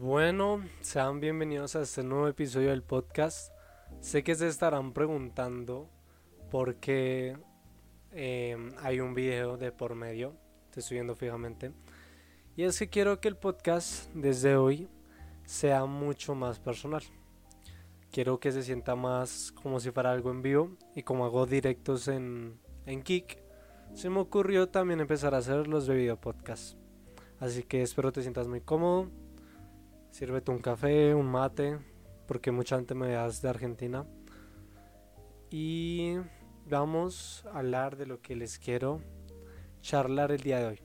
Bueno, sean bienvenidos a este nuevo episodio del podcast. Sé que se estarán preguntando por qué em, hay un video de por medio. Te estoy viendo fijamente. Y es que quiero que el podcast desde hoy sea mucho más personal. Quiero que se sienta más como si fuera algo en vivo. Y como hago directos en, en Kik, se me ocurrió también empezar a hacer los de video podcast. Así que espero te sientas muy cómodo Sírvete un café, un mate, porque mucha gente me veas de Argentina. Y vamos a hablar de lo que les quiero charlar el día de hoy.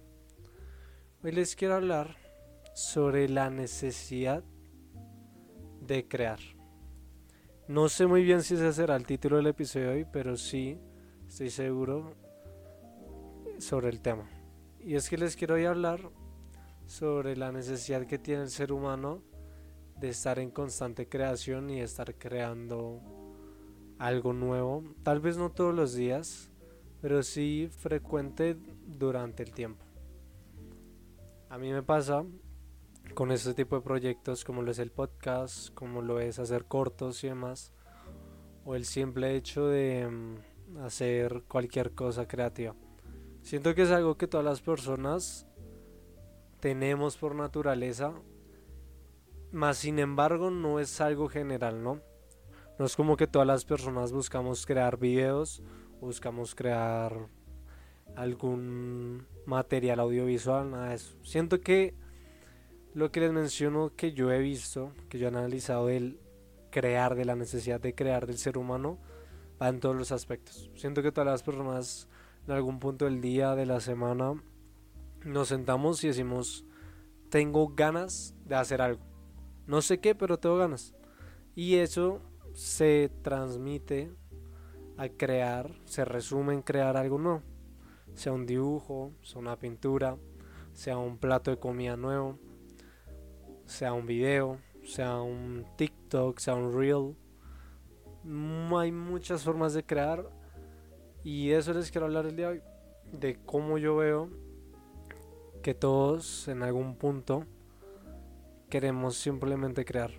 Hoy les quiero hablar sobre la necesidad de crear. No sé muy bien si ese será el título del episodio de hoy, pero sí estoy seguro sobre el tema. Y es que les quiero hoy hablar sobre la necesidad que tiene el ser humano de estar en constante creación y estar creando algo nuevo. Tal vez no todos los días, pero sí frecuente durante el tiempo. A mí me pasa con este tipo de proyectos como lo es el podcast, como lo es hacer cortos y demás, o el simple hecho de mm, hacer cualquier cosa creativa. Siento que es algo que todas las personas tenemos por naturaleza, más sin embargo no es algo general, ¿no? No es como que todas las personas buscamos crear videos, buscamos crear algún material audiovisual, nada de eso. Siento que lo que les menciono que yo he visto, que yo he analizado del crear, de la necesidad de crear del ser humano, va en todos los aspectos. Siento que todas las personas en algún punto del día, de la semana, nos sentamos y decimos, tengo ganas de hacer algo. No sé qué, pero tengo ganas. Y eso se transmite a crear, se resume en crear algo nuevo. Sea un dibujo, sea una pintura, sea un plato de comida nuevo, sea un video, sea un TikTok, sea un reel. Hay muchas formas de crear y de eso les quiero hablar el día de hoy. De cómo yo veo que todos en algún punto queremos simplemente crear.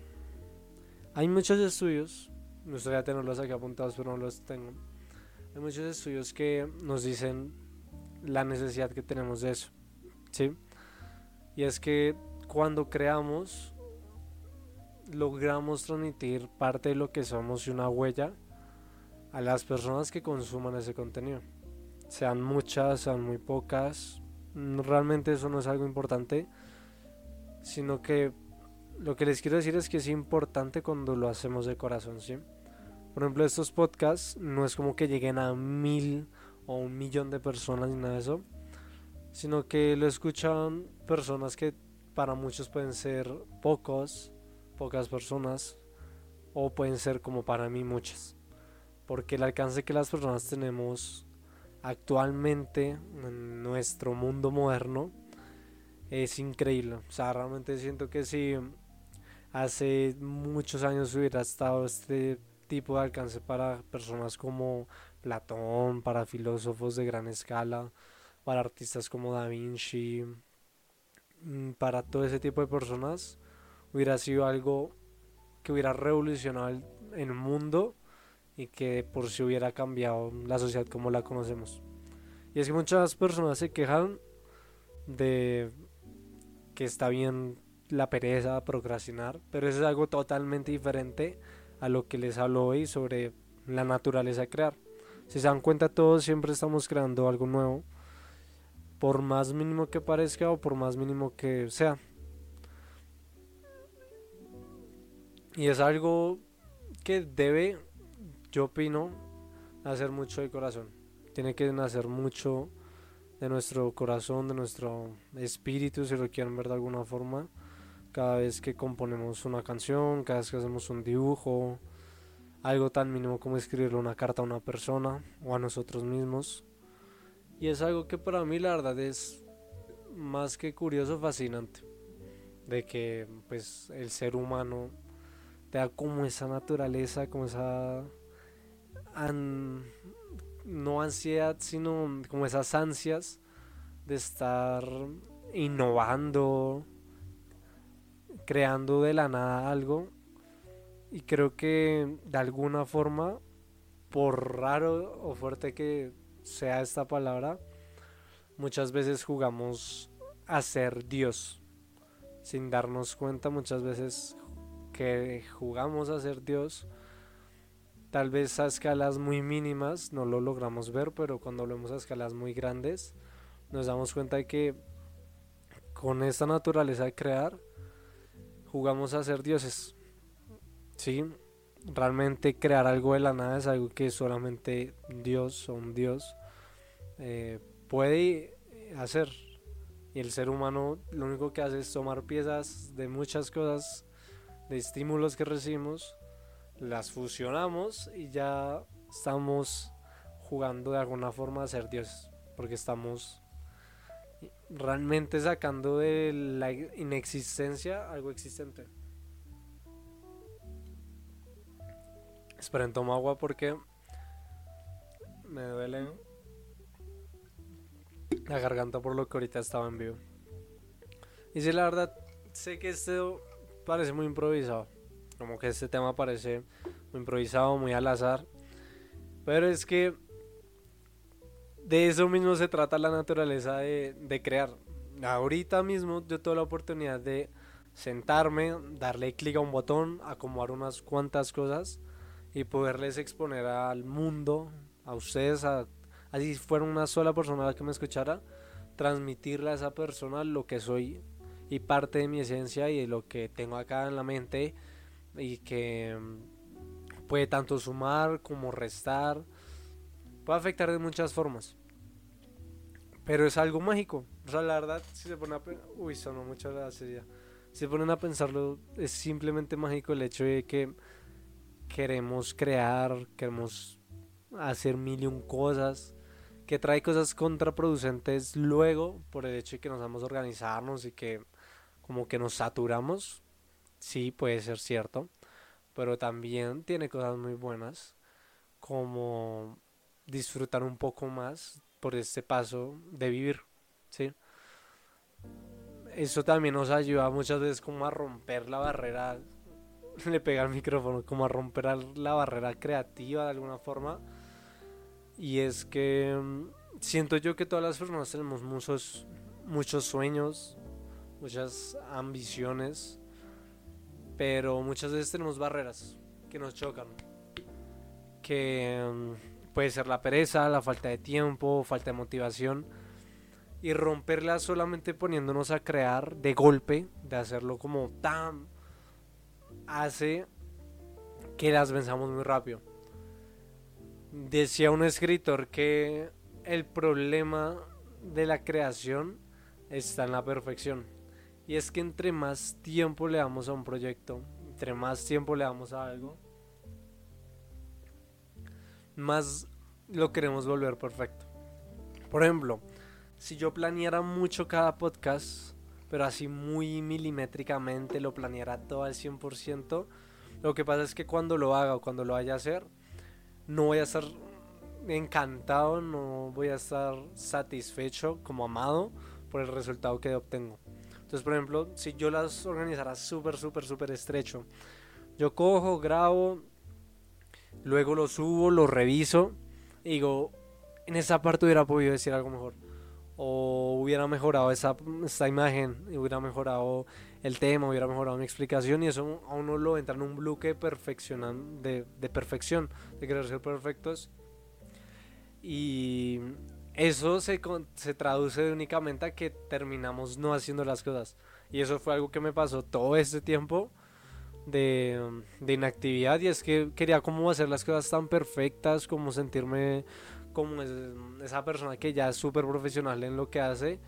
Hay muchos estudios, me gustaría tenerlos aquí apuntados, pero no los tengo. Hay muchos estudios que nos dicen la necesidad que tenemos de eso. ¿sí? Y es que cuando creamos, logramos transmitir parte de lo que somos y una huella a las personas que consuman ese contenido. Sean muchas, sean muy pocas, realmente eso no es algo importante, sino que lo que les quiero decir es que es importante cuando lo hacemos de corazón, ¿sí? Por ejemplo, estos podcasts no es como que lleguen a mil o un millón de personas ni nada de eso, sino que lo escuchan personas que para muchos pueden ser pocos, pocas personas, o pueden ser como para mí muchas. Porque el alcance que las personas tenemos actualmente en nuestro mundo moderno es increíble. O sea, realmente siento que si hace muchos años hubiera estado este tipo de alcance para personas como Platón, para filósofos de gran escala, para artistas como Da Vinci, mm, para todo ese tipo de personas, hubiera sido algo que hubiera revolucionado el mundo y que por si hubiera cambiado la sociedad como la conocemos. Y es que muchas personas se quejan de que está bien la pereza, procrastinar, pero eso es algo totalmente diferente a lo que les hablo hoy sobre la naturaleza de crear. Si se dan cuenta, todos siempre estamos creando algo nuevo, por más mínimo que parezca o por más mínimo que sea. Y es algo que debe yo opino hacer mucho de corazón. Tiene que nacer mucho de nuestro corazón, de nuestro espíritu, si lo quieren ver de alguna forma. Cada vez que componemos una canción, cada vez que hacemos un dibujo, algo tan mínimo como escribirle una carta a una persona o a nosotros mismos. Y es algo que para mí la verdad es más que curioso, fascinante. De que pues el ser humano te da como esa naturaleza, como esa no ansiedad, sino como esas ansias de estar innovando, creando de la nada algo y creo que de alguna forma, por raro o fuerte que sea esta palabra, muchas veces jugamos a ser Dios. Sin darnos cuenta muchas veces que jugamos a ser Dios. Tal vez a escalas muy mínimas no lo logramos ver, pero cuando lo vemos a escalas muy grandes, nos damos cuenta de que con esta naturaleza de crear, jugamos a ser dioses. Sí, realmente crear algo de la nada es algo que solamente Dios o un Dios eh, puede hacer. Y el ser humano lo único que hace es tomar piezas de muchas cosas, de estímulos que recibimos, las fusionamos y ya estamos jugando de alguna forma a ser dioses. Porque estamos realmente sacando de la inexistencia algo existente. Esperen, tomo agua porque me duele la garganta por lo que ahorita estaba en vivo. Y si la verdad, sé que esto parece muy improvisado. Como que este tema parece muy improvisado, muy al azar. Pero es que de eso mismo se trata la naturaleza de, de crear. Ahorita mismo yo tuve la oportunidad de sentarme, darle clic a un botón, acomodar unas cuantas cosas y poderles exponer al mundo, a ustedes, a, así si fuera una sola persona que me escuchara, transmitirle a esa persona lo que soy y parte de mi esencia y de lo que tengo acá en la mente y que mm, puede tanto sumar como restar, puede afectar de muchas formas. Pero es algo mágico. O sea, la verdad, si se pone a Uy, sonó mucho la Si se ponen a pensarlo, es simplemente mágico el hecho de que queremos crear, queremos hacer mil y un cosas, que trae cosas contraproducentes luego por el hecho de que nos vamos a organizarnos y que como que nos saturamos, sí puede ser cierto, pero también tiene cosas muy buenas como disfrutar un poco más por este paso de vivir, ¿sí? Eso también nos ayuda muchas veces como a romper la barrera le pega al micrófono, como a romper la barrera creativa de alguna forma. Y es que mm, siento yo que todas las personas tenemos muchos, muchos sueños, muchas ambiciones, pero muchas veces tenemos barreras que nos chocan. Que mm, puede ser la pereza, la falta de tiempo, falta de motivación. Y romperla solamente poniéndonos a crear de golpe, de hacerlo como tan hace que las venzamos muy rápido. Decía un escritor que el problema de la creación está en la perfección. Y es que entre más tiempo le damos a un proyecto, entre más tiempo le damos a algo, más lo queremos volver perfecto. Por ejemplo, si yo planeara mucho cada podcast, pero así muy milimétricamente lo planeara todo al 100%. Lo que pasa es que cuando lo haga o cuando lo vaya a hacer, no voy a estar encantado, no voy a estar satisfecho como amado por el resultado que obtengo. Entonces, por ejemplo, si yo las organizara súper, súper, súper estrecho, yo cojo, grabo, luego lo subo, lo reviso y digo, en esa parte hubiera podido decir algo mejor o hubiera mejorado esa, esta imagen, hubiera mejorado el tema, hubiera mejorado mi explicación y eso a uno lo entra en un bloque de, de perfección, de querer ser perfectos. Y eso se, se traduce únicamente a que terminamos no haciendo las cosas. Y eso fue algo que me pasó todo este tiempo de, inactividad y es que quería como hacer las cosas tan perfectas, como sentirme como esa persona que ya es súper profesional en lo que hace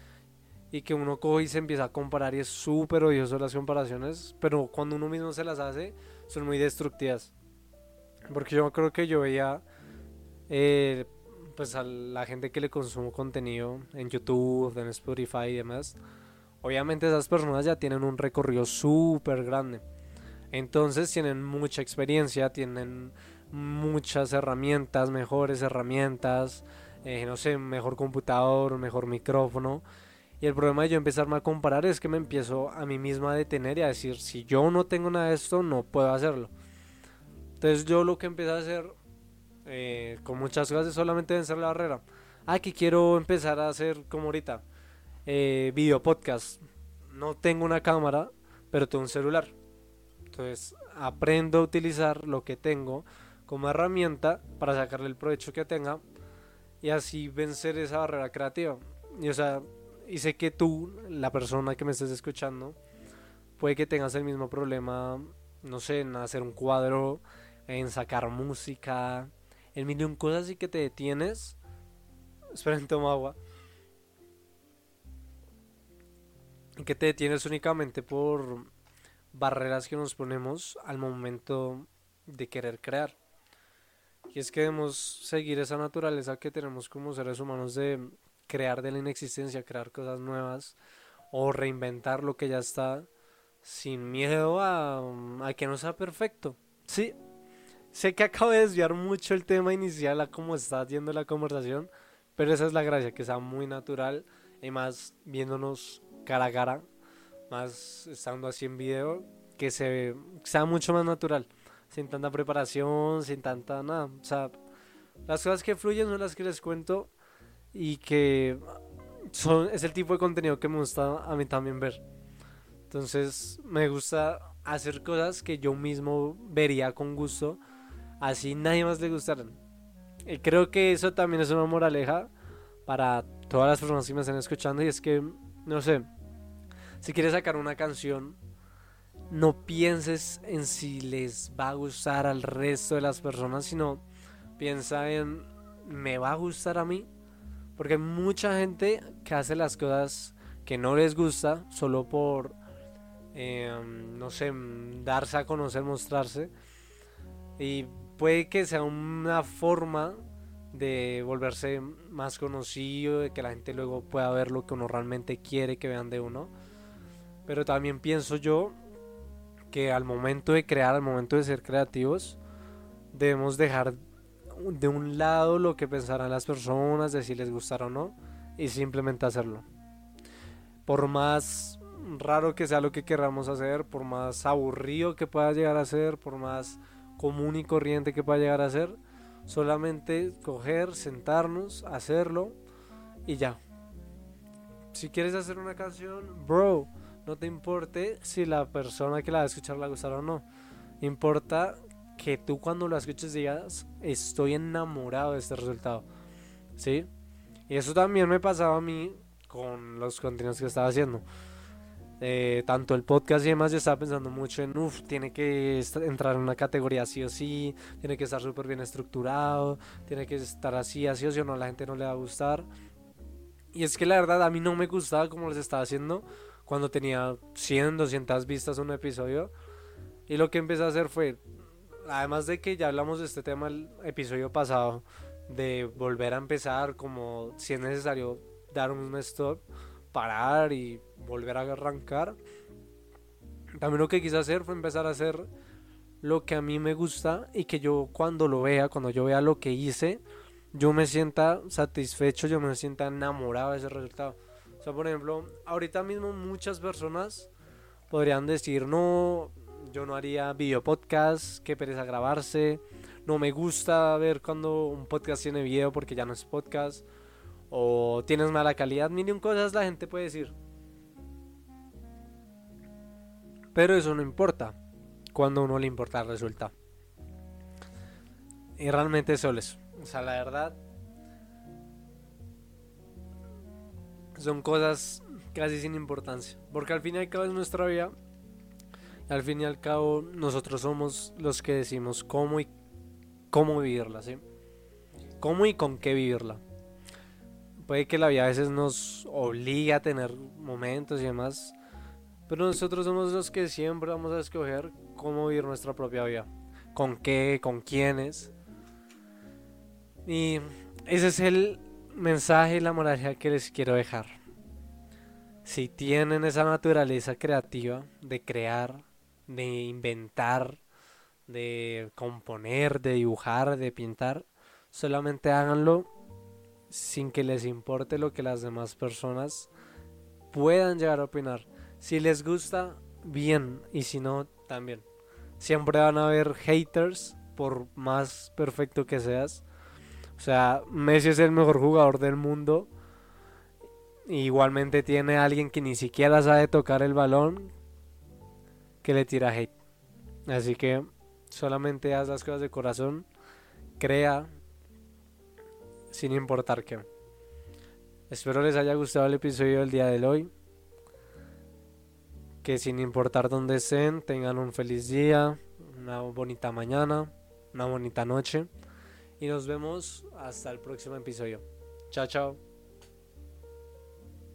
y que uno coge y se empieza a comparar y es súper odioso las comparaciones, pero cuando uno mismo se las hace son muy destructivas. Porque yo creo que yo veía eh, pues a la gente que le consumo contenido en YouTube, en Spotify y demás. Obviamente esas personas ya tienen un recorrido súper grande. Entonces tienen mucha experiencia, tienen muchas herramientas, mejores herramientas, eh, no sé, mejor computador, mejor micrófono. Y el problema de yo empezarme a comparar es que me empiezo a mí misma a detener y a decir, si yo no tengo nada de esto, no puedo hacerlo. Entonces yo lo que empecé a hacer eh, con muchas cosas solamente vencer la barrera. Ah, que quiero empezar a hacer como ahorita, eh, video podcast. No tengo una cámara, pero tengo un celular. Entonces aprendo a utilizar lo que tengo como herramienta para sacarle el provecho que tenga y así vencer esa barrera creativa. Y o sea, y sé que tú, la persona que me estés escuchando, puede que tengas el mismo problema, no sé, en hacer un cuadro, en sacar música, en mil cosas y que te detienes. Esperen, tomo agua. Y que te detienes únicamente por barreras que nos ponemos al momento de querer crear. Y es que debemos seguir esa naturaleza que tenemos como seres humanos de crear de la inexistencia, crear cosas nuevas o reinventar lo que ya está sin miedo a, a que no sea perfecto. Sí, sé que acabo de desviar mucho el tema inicial a cómo está yendo la conversación, pero esa es la gracia, que sea muy natural y más viéndonos cara a cara, más estando así en video, que se sea mucho más natural sin tanta preparación, sin tanta nada. O sea, las cosas que fluyen son las que les cuento y que son, es el tipo de contenido que me gusta a mí también ver. Entonces, me gusta hacer cosas que yo mismo vería con gusto, así nadie más le gustaran. Y creo que eso también es una moraleja para todas las personas que me están escuchando y es que, no sé, si quieres sacar una canción no pienses en si les va a gustar al resto de las personas, sino piensa en me va a gustar a mí. Porque hay mucha gente que hace las cosas que no les gusta solo por, em, no sé, darse a conocer, mostrarse. Y puede que sea una forma de volverse más conocido, de que la gente luego pueda ver lo que uno realmente quiere que vean de uno. Pero también pienso yo que al momento de crear, al momento de ser creativos, debemos dejar de un lado lo que pensarán las personas, de si les gustará o no, y simplemente hacerlo. Por más raro que sea lo que queramos hacer, por más aburrido que pueda llegar a ser, por más común y corriente que pueda llegar a ser, solamente coger, sentarnos, hacerlo y ya. Si quieres hacer una canción, bro, no te importe si la persona que la va a escuchar la gustará o no. Importa que tú cuando la escuches digas, estoy enamorado de este resultado. ¿Sí? Y eso también me pasaba a mí con los contenidos que estaba haciendo. Eh, tanto el podcast y demás, yo estaba pensando mucho en, uff, tiene que entrar en una categoría sí o sí, tiene que estar súper bien estructurado, tiene que estar así, así o sí o no, la gente no le va a gustar. Y es que la verdad a mí no me gustaba como les estaba haciendo, cuando tenía 100, 200 vistas un episodio. Y lo que empecé a hacer fue, además de que ya hablamos de este tema el episodio pasado, de volver a empezar, como si es necesario dar un stop, parar y volver a arrancar. También lo que quise hacer fue empezar a hacer lo que a mí me gusta y que yo cuando lo vea, cuando yo vea lo que hice, yo me sienta satisfecho, yo me sienta enamorado de ese resultado por ejemplo, ahorita mismo muchas personas podrían decir, no, yo no haría video podcast, qué pereza grabarse, no me gusta ver cuando un podcast tiene video porque ya no es podcast, o tienes mala calidad, mil cosas la gente puede decir. Pero eso no importa cuando uno le importa el resultado. Y realmente es eso. O sea, la verdad, son cosas casi sin importancia. Porque al fin y al cabo es nuestra vida. al fin y al cabo nosotros somos los que decimos cómo y cómo vivirla, ¿sí? Cómo y con qué vivirla. Puede que la vida a veces nos obligue a tener momentos y demás. Pero nosotros somos los que siempre vamos a escoger cómo vivir nuestra propia vida. Con qué, con quiénes. Y ese es el mensaje y la moralidad que les quiero dejar. Si tienen esa naturaleza creativa de crear, de inventar, de componer, de dibujar, de pintar, solamente háganlo sin que les importe lo que las demás personas puedan llegar a opinar. Si les gusta, bien, y si no, también. Siempre van a haber haters, por más perfecto que seas. O sea, Messi es el mejor jugador del mundo. Igualmente tiene alguien que ni siquiera sabe tocar el balón que le tira hate. Así que solamente haz las cosas de corazón, crea sin importar qué. Espero les haya gustado el episodio del día de hoy. Que sin importar dónde estén, tengan un feliz día, una bonita mañana, una bonita noche. Y nos vemos hasta el próximo episodio. Chao, chao.